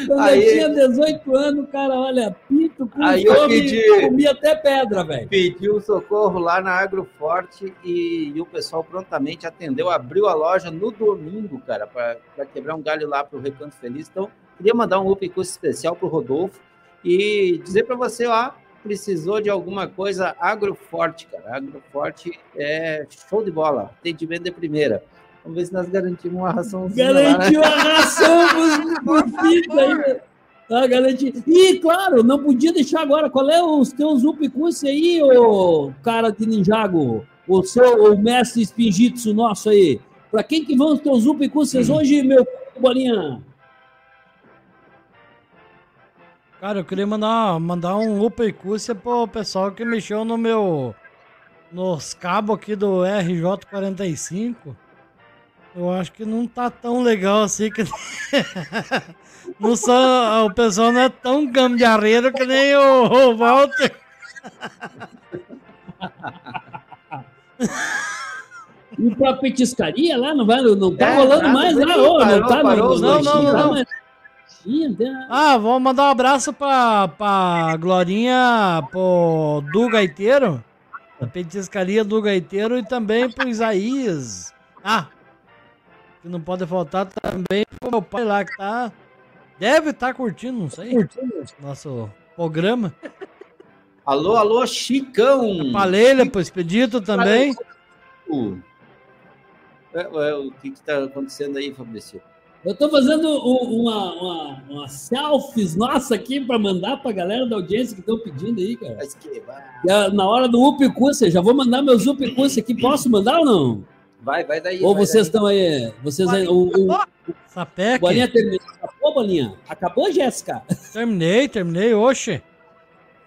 Quando aí, eu tinha 18 anos, cara, olha, pinto com aí fome, eu pedi, comia até pedra, velho. Pedi um socorro lá na Agroforte e, e o pessoal prontamente atendeu, abriu a loja no domingo, cara, para quebrar um galho lá para o Recanto Feliz. Então, Queria mandar um up curso especial para o Rodolfo e dizer para você, ó, precisou de alguma coisa agroforte, cara. Agroforte é show de bola, atendimento de primeira. Vamos ver se nós garantimos uma ração. Garantiu a ração (laughs) para os filhos aí. Tá garantido. E, claro, não podia deixar agora. Qual é os teus upicus aí, ô cara de Ninjago? O seu o mestre Spinjitsu nosso aí. Pra quem que vão os teus upicus hoje, meu bolinha? Cara, eu queria mandar, mandar um uppercut pro pessoal que mexeu no meu. nos cabos aqui do RJ45. Eu acho que não tá tão legal assim que. (laughs) não só, o pessoal não é tão gambiarreiro que nem o, o Walter. E pra petiscaria lá, não, vai, não tá É, rolando nada, mais lá, ô, não tá parou, no- não, não, tá não. Tem- Ah, vamos mandar um abraço pra, pra Glorinha, pro Du Gaiteiro, da petiscaria do Gaiteiro e também pro Isaías. Ah, que não pode faltar também pro meu pai lá que tá. Deve estar curtindo, não sei. Nosso programa. Alô, alô, Chicão. Palelha pro Expedito também. É, é, o que que tá acontecendo aí, Fabrício? Eu tô fazendo uma, uma, uma selfies nossa aqui para mandar pra galera da audiência que estão pedindo aí, cara. E, ah, Na hora do Upicúcia, já vou mandar meus Upicúcia aqui. Posso mandar ou não? Vai, vai daí. Ou vai vocês estão aí? Vocês aí. O, o, Sapec. Bolinha terminou. Acabou, Bolinha? Acabou, Jéssica? Terminei, terminei, oxe.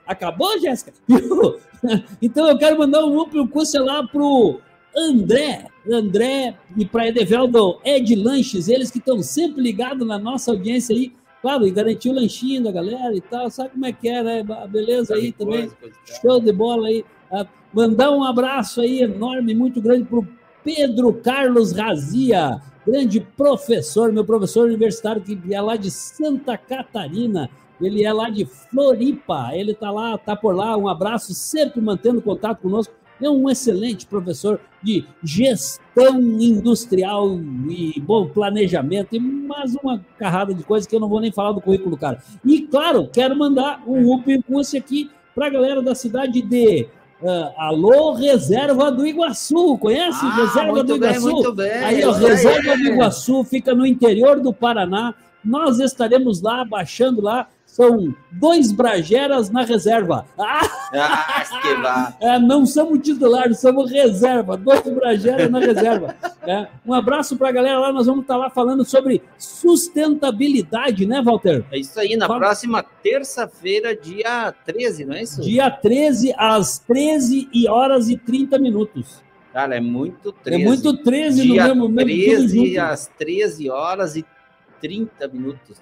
Acabou, Jéssica? (laughs) então eu quero mandar um Upicúcia lá pro André, André e para Edeveldo Ed Lanches, eles que estão sempre ligados na nossa audiência aí. Claro, e garantir o lanchinho da galera e tal, sabe como é que é, né? Beleza aí também. Show de bola aí. Ah, mandar um abraço aí enorme, muito grande pro Pedro Carlos Razia, grande professor, meu professor universitário que é lá de Santa Catarina. Ele é lá de Floripa, ele tá lá, tá por lá. Um abraço, sempre mantendo contato conosco. É um excelente professor de gestão industrial e bom planejamento e mais uma carrada de coisas que eu não vou nem falar do currículo, cara. E claro, quero mandar um upcurso aqui para a galera da cidade de ah, Alô Reserva do Iguaçu. Conhece Ah, Reserva do bem, Iguaçu? muito bem. Aí, ó. Reserva do Iguaçu fica no interior do Paraná. Nós estaremos lá, baixando lá. São dois Brageras na reserva. Ah! Ah, que. É, não somos titulares, somos reserva, dois Brageras na reserva. É, um abraço para a galera lá, nós vamos estar lá falando sobre sustentabilidade, né, Walter? É isso aí, na Fala. próxima terça-feira, dia 13, não é isso? Dia 13, às 13 e horas e 30 minutos. Cara, é muito 13. É muito 13 no dia mesmo- mesmo tudo 13 junto. às 13 horas e 30 minutos.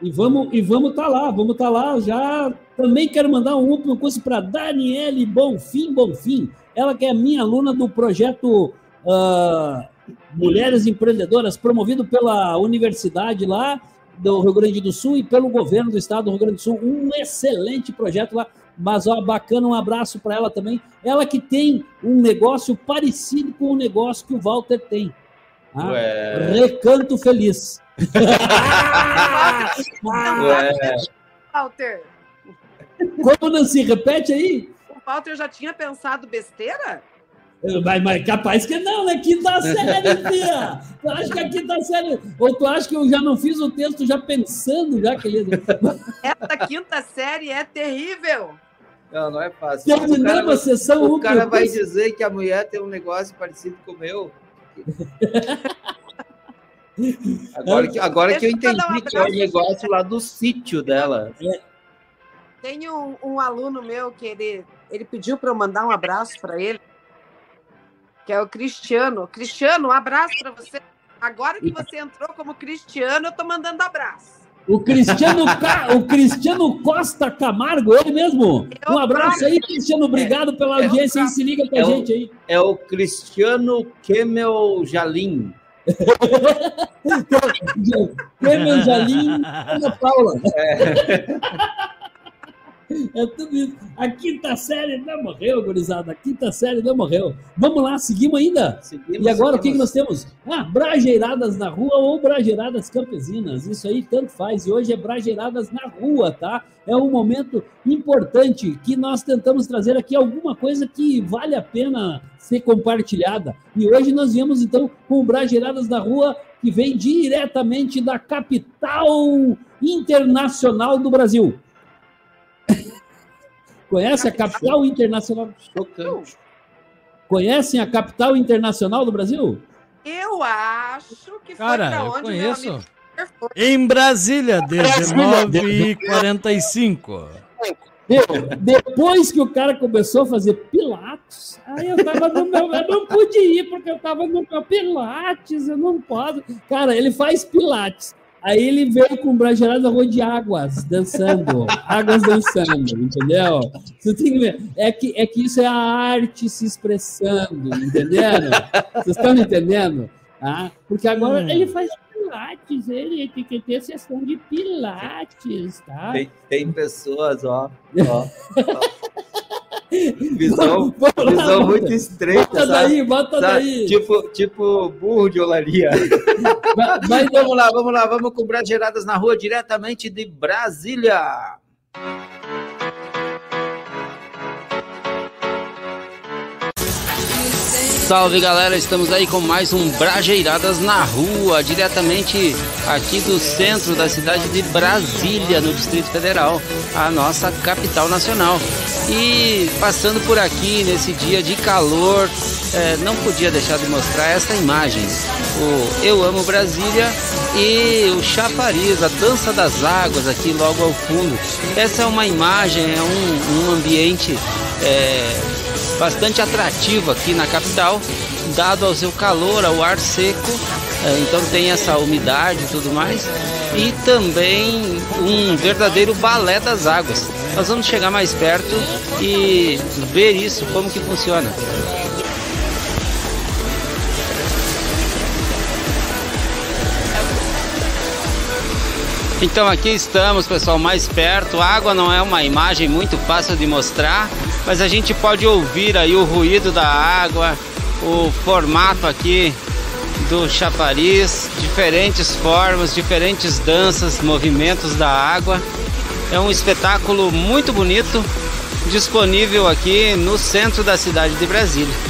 E vamos e vamos estar lá, vamos estar lá. Já também quero mandar um último curso para Daniele Bonfim Bonfim. Ela que é minha aluna do projeto ah, Mulheres Empreendedoras, promovido pela universidade lá do Rio Grande do Sul e pelo governo do estado do Rio Grande do Sul. Um excelente projeto lá. Mas, ó, bacana, um abraço para ela também. Ela que tem um negócio parecido com o negócio que o Walter tem. Ué. Recanto Feliz. Ué. Walter, Como não se repete aí? o Walter já tinha pensado besteira? Mas, mas capaz que não, né? Quinta série, filha! Tu acha que a quinta série. Ou tu acha que eu já não fiz o texto já pensando, já, querido? Essa quinta série é terrível. Não, não é fácil. Terminamos O cara- a sessão O cara por vai vez. dizer que a mulher tem um negócio parecido com o meu. Agora que, agora que eu entendi que é o negócio lá do sítio dela. Tem um, um aluno meu que ele, ele pediu para eu mandar um abraço para ele, que é o Cristiano. Cristiano, um abraço para você. Agora que você entrou como Cristiano, eu tô mandando abraço. O Cristiano, Ca- o Cristiano Costa Camargo, ele mesmo. Um abraço aí, Cristiano. Obrigado pela audiência aí. Se liga com a É o- gente aí. É o Cristiano Kemel Jalim. Clemen (laughs) Jalim, Ana Paula. É (laughs) tudo isso. A quinta série não morreu, gurizada. A quinta série não morreu. Vamos lá, seguimos ainda? Seguimos, e agora o que, que seguimos. nós temos? Ah, brajeiradas na rua ou brajeiradas campesinas. Isso aí tanto faz. E hoje é brajeiradas na rua, tá? É um momento importante que nós tentamos trazer aqui alguma coisa que vale a pena ser compartilhada. E hoje nós viemos então com o Brajeiradas na Rua, que vem diretamente da capital internacional do Brasil. Conhece a capital internacional? Chocante. Conhecem a capital internacional do Brasil? Eu acho que foi Cara, pra eu onde conheço. amigo foi. Em Brasília, 19 e 45. Meu, depois que o cara começou a fazer Pilates, aí eu tava no meu. Eu não pude ir porque eu tava no meu Pilates, eu não posso. Cara, ele faz Pilates. Aí ele veio com brajeirada rua de águas dançando, águas dançando, entendeu? Você tem que ver. É que, é que isso é a arte se expressando, entenderam? Vocês estão me entendendo? Ah, porque agora Hum. ele faz Pilates, ele tem que ter sessão de Pilates, tá? Tem, tem pessoas, ó. ó, ó. (laughs) Visão, Vamos lá, visão muito estreita. Bota sabe? daí, bota Sabe? daí. Tipo, tipo burro de olaria. (laughs) Mas (laughs) vamos lá, vamos lá, vamos com Brajeiradas na rua diretamente de Brasília. Salve galera, estamos aí com mais um Brajeiradas na Rua, diretamente aqui do centro da cidade de Brasília, no Distrito Federal, a nossa capital nacional. E passando por aqui nesse dia de calor, eh, não podia deixar de mostrar essa imagem: o Eu Amo Brasília e o Chapariz, a Dança das Águas aqui logo ao fundo. Essa é uma imagem, é um, um ambiente. eh, bastante atrativo aqui na capital, dado ao seu calor, ao ar seco, então tem essa umidade e tudo mais, e também um verdadeiro balé das águas. Nós vamos chegar mais perto e ver isso, como que funciona. Então aqui estamos, pessoal, mais perto. A água não é uma imagem muito fácil de mostrar, mas a gente pode ouvir aí o ruído da água, o formato aqui do chafariz, diferentes formas, diferentes danças, movimentos da água. É um espetáculo muito bonito, disponível aqui no centro da cidade de Brasília.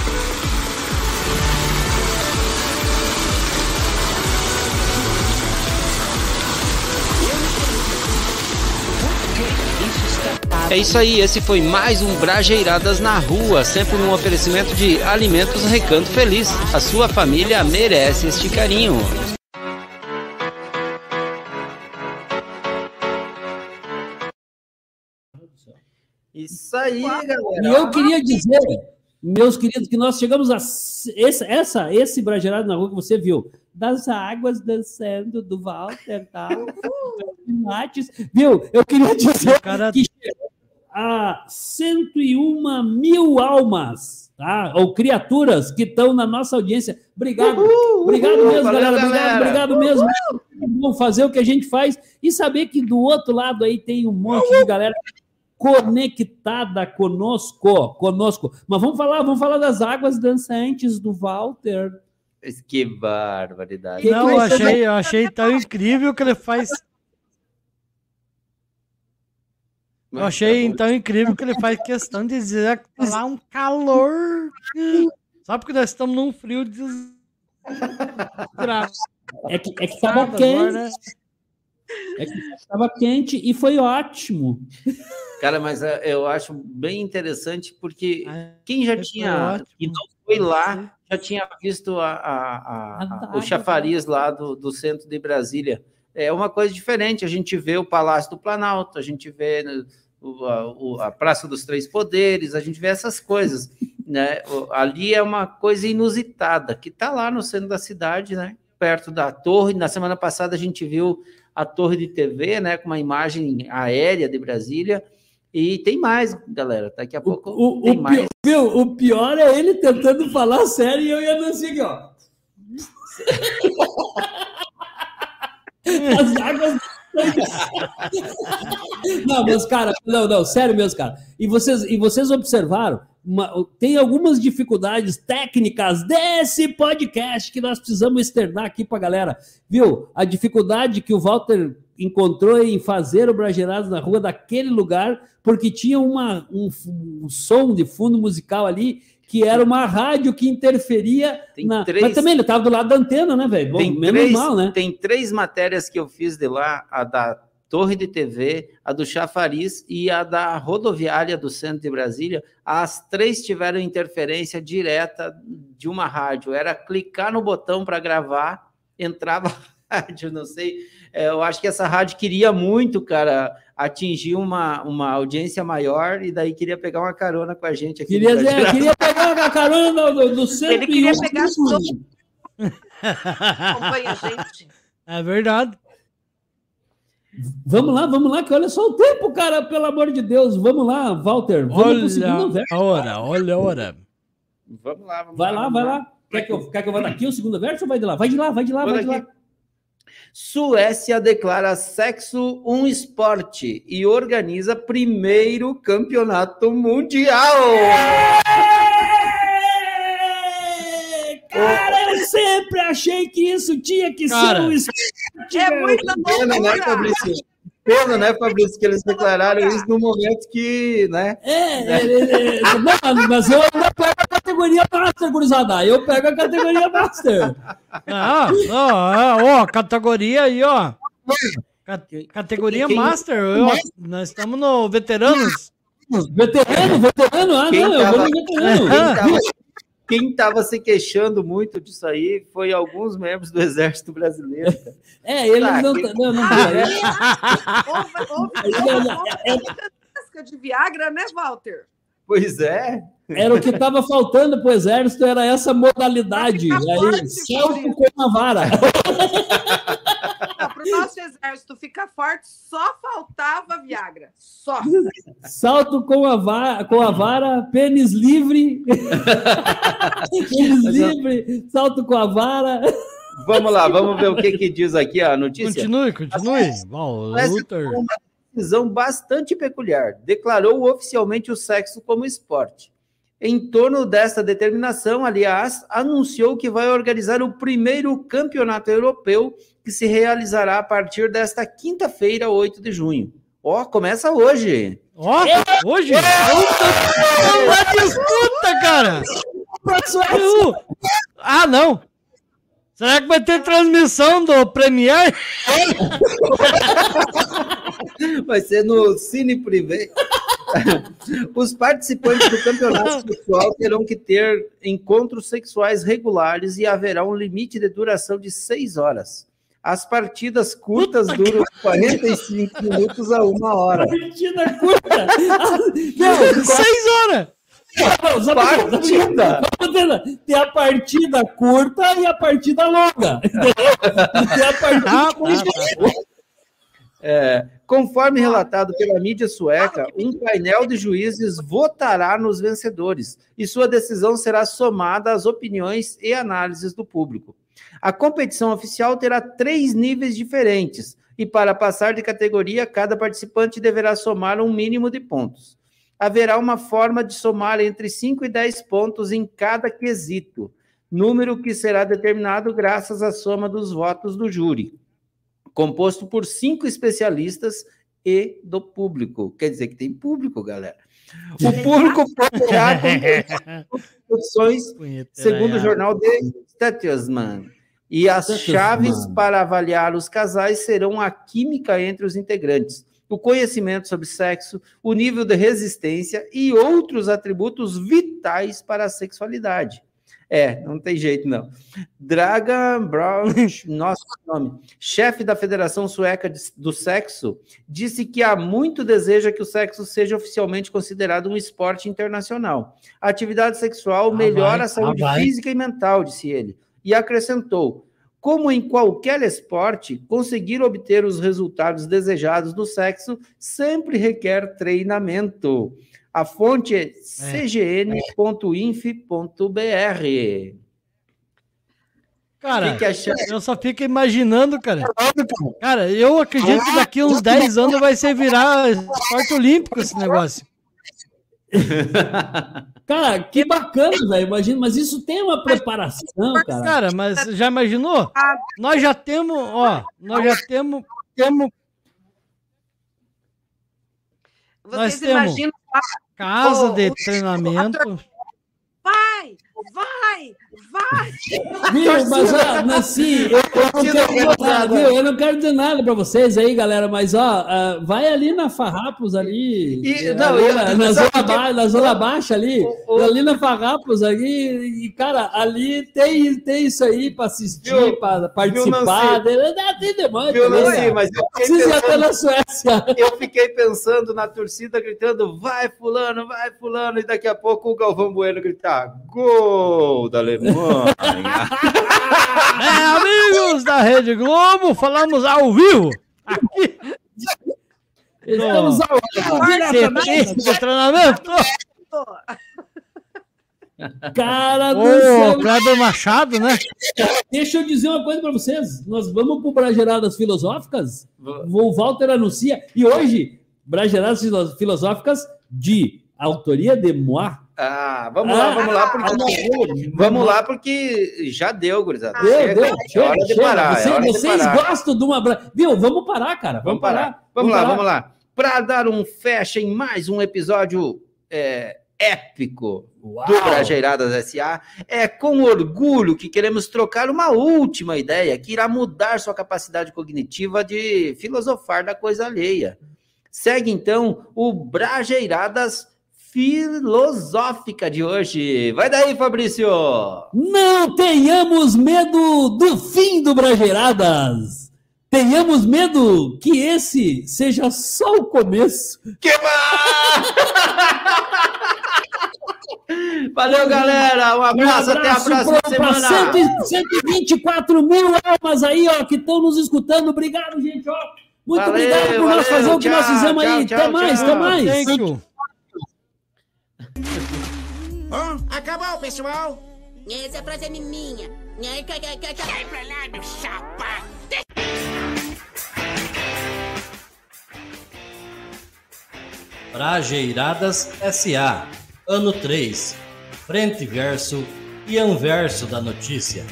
É isso aí, esse foi mais um Brajeiradas na Rua, sempre num oferecimento de Alimentos Recanto Feliz. A sua família merece este carinho. Isso aí, galera. E eu queria dizer, meus queridos, que nós chegamos a esse, essa, esse Brajeirado na rua que você viu, das águas dançando do Walter, tá? Pilates. (laughs) Viu? Eu queria dizer que chegou a 101 mil almas, tá? Ou criaturas que estão na nossa audiência. Obrigado. obrigado mesmo, Valeu, galera. Obrigado, galera. obrigado mesmo. Vamos fazer o que a gente faz e saber que do outro lado aí tem um monte de galera conectada conosco, conosco. Mas vamos falar, vamos falar das águas dançantes do Walter. Que barbaridade. Não, eu achei, eu achei tão incrível que ele faz. Eu achei tão incrível que ele faz questão de dizer que tá lá um calor. Só porque nós estamos num frio desgraçado. É que, é que tava Agora, quente. né? É que tava quente e foi ótimo. Cara, mas eh, eu acho bem interessante porque quem já foi tinha e não foi lá já tinha visto a, a- a- a- o chafariz lá do, do centro de Brasília. É uma coisa diferente. A gente vê o Palácio do Planalto, a gente vê né, o- a, o- a Praça dos Três Poderes, a gente vê essas coisas. Né? O- Ali é uma coisa inusitada que está lá no centro da cidade, né? perto da torre. Na semana passada a gente viu a torre de TV, né, com uma imagem aérea de Brasília. E tem mais, galera. Daqui a pouco O, tem o, mais. pi- viu, o pior é ele tentando falar sério e eu ia assim aqui, ó. (laughs) As águas Não, mas, cara, não, não, sério mesmo, cara. E vocês, e vocês observaram, uma- tem algumas dificuldades técnicas desse podcast que nós precisamos externar aqui pra galera. Viu? A dificuldade que o Walter encontrou em fazer o Brageirados na rua daquele lugar, porque tinha uma, um, um som de fundo musical ali que era uma rádio que interferia na. três- Mas também ele estava do lado da antena, né, velho? Bom, Tem menos três, mal, né? tem três matérias que eu fiz de lá, a da Torre de TV, a do Chafariz e a da rodoviária do centro de Brasília. As três tiveram interferência direta de uma rádio. Era clicar no botão para gravar, entrava (laughs) a rádio, não sei. É, eu acho que essa rádio queria muito, cara, atingir uma, uma audiência maior e daí queria pegar uma carona com a gente aqui. Queria, dizer, queria pegar a carona do, do centro Ele queria e pegar um- Acompanha a gente. É verdade. Vamos lá, vamos lá, que olha só o tempo, cara, pelo amor de Deus. Vamos lá, Walter. Vamos pro segundo Olha verso. a hora, olha a hora. Vamos lá, vamos Vai lá. lá, vamos vai lá. Quer que, eu, quer que eu vá daqui o segundo verso ou vai de lá? Vai de lá, vai de lá, Vou vai de lá. daqui. Suécia declara sexo um esporte e organiza primeiro campeonato mundial. Cara, eu sempre achei que isso tinha que Cara, ser um esporte. É muita Pena, né. Fabrício? Pena, né, Fabrício, que eles declararam isso no momento que, né? É, é, é, é, não, mas eu ainda pego a categoria Master, gurizada. Eu pego a categoria Master. Ah, ó, ó, ó, categoria aí, ó. Ca- Categoria Quem- Master, ó, nós estamos no Veteranos. Veterano, veterano, ah, Quem não, eu vou tava- no veterano. Quem tava, quem tava se queixando muito disso aí foi alguns membros do Exército Brasileiro. cara. É, eles Ah, não. que- Não, não, Houve, houve, Aí, houve, olha, houve muita casca de Viagra, né, Walter? Pois é. Era o que estava faltando pro exército, era essa modalidade. Aí, salto com a vara. (laughs) Para o nosso exército ficar forte, só faltava Viagra. Só. Salto com a vara, com a vara pênis livre. (laughs) pênis livre, salto com a vara. Vamos lá, vamos ver o que, que diz aqui a notícia. Continue, continue. Walter. tomou uma decisão bastante peculiar. Declarou oficialmente o sexo como esporte. Em torno dessa determinação, aliás, anunciou que vai organizar o primeiro campeonato europeu que se realizará a partir desta quinta-feira, 8 de junho. Ó, começa hoje. Ó, hoje? É uma disputa, cara! Ah, não! Será que vai ter transmissão do Premier? (laughs) Vai ser no Cine Privé. (laughs) Os participantes do campeonato sexual terão que ter encontros sexuais regulares e haverá um limite de duração de seis horas. As partidas curtas duram 45 minutos a uma hora. Partida curta. (laughs) Não, seis horas! Não, Partida. Tem a partida curta e a partida longa. (laughs) Tem a Ah, partida. É, conforme relatado pela mídia sueca, um painel de juízes votará nos vencedores e sua decisão será somada às opiniões e análises do público. A competição oficial terá três níveis diferentes e, para passar de categoria, cada participante deverá somar um mínimo de pontos. Haverá uma forma de somar entre 5 e 10 pontos em cada quesito, número que será determinado graças à soma dos votos do júri composto por cinco especialistas e do público. Quer dizer que tem público, galera. O público poderá concorrer com opções, segundo o jornal de Statesman. E as chaves para avaliar os casais serão a química entre os integrantes, o conhecimento sobre sexo, o nível de resistência e outros atributos vitais para a sexualidade. É, não tem jeito não. Dragan Brown, (laughs) nosso nome, chefe da Federação Sueca do Sexo, disse que há muito deseja que o sexo seja oficialmente considerado um esporte internacional. A atividade sexual melhora vai, a saúde ah, física e mental, disse ele. E acrescentou: como em qualquer esporte, conseguir obter os resultados desejados no sexo sempre requer treinamento. A fonte é cgn.inf.br. Cara, Que que é eu só fico imaginando, cara. Cara, eu acredito que daqui uns 10 anos vai ser virar esporte olímpico esse negócio. (laughs) Cara, que bacana, velho. Imagina, mas isso tem uma preparação, cara. Cara, mas já imaginou? Nós já temos, ó, nós já temos, temos nós Vocês temos imaginam. Casa o- de treinamento. Vai, vai, vai. Viu, mas ó, Nancy, eu, eu não quero dizer nada, viu? Eu não quero dizer nada pra vocês aí, galera, mas ó, ah, vai ali na Farrapos ali, E- ali não, eu- na, na zona que- ba- na zona baixa ali, ali na Farrapos ali, e cara, ali tem, tem isso aí pra assistir, Viu? pra Viu, participar, Nancy? tem, demais. Viu, Nancy? cara. Mas eu fiquei até pensando- na Suécia. Eu fiquei pensando na torcida gritando, vai fulano, vai fulano, e daqui a pouco o Galvão Bueno gritar, gol da Alemanha. É, amigos da Rede Globo, falamos ao vivo. Aqui. Estamos ao CT de treinamento. Cara do Ô, céu. Machado, né? Deixa eu dizer uma coisa para vocês. Nós vamos para o Brageradas Filosóficas. O Walter anuncia. E hoje, Brageradas Filo- Filosóficas de autoria de Moá. Ah, vamos lá, vamos lá, porque, vamos lá, porque já deu, gurizada. Deu, Chega, deu, é chega, hora de parar, Vocês, é hora de vocês parar. gostam de uma... Viu? Vamos parar, cara. Vamos, Vamos parar. parar. Vamos lá, parar. vamos lá. Para dar um fecha em mais um episódio é, épico do Brajeiradas SA, é com orgulho que queremos trocar uma última ideia que irá mudar sua capacidade cognitiva de filosofar da coisa alheia. Segue então o Brajeiradas Filosófica de hoje. Vai daí, Fabrício! Não tenhamos medo do fim do Brageiradas. Tenhamos medo que esse seja só o começo. Que (laughs) Valeu, galera. Um abraço, até a próxima pra- pra semana. 100 124 mil almas aí, ó, que estão nos escutando. Obrigado, gente, ó. Muito Valeu, obrigado por nós valeu, fazer o que nós fizemos tchau, aí. tchau, até mais, tchau. até mais. Thank you. Ó, acabou, pessoal. Essa frase é minha. Cai. Sai pra lá, meu chapa. Brajeiradas SA, ano 3, frente verso e anverso da notícia.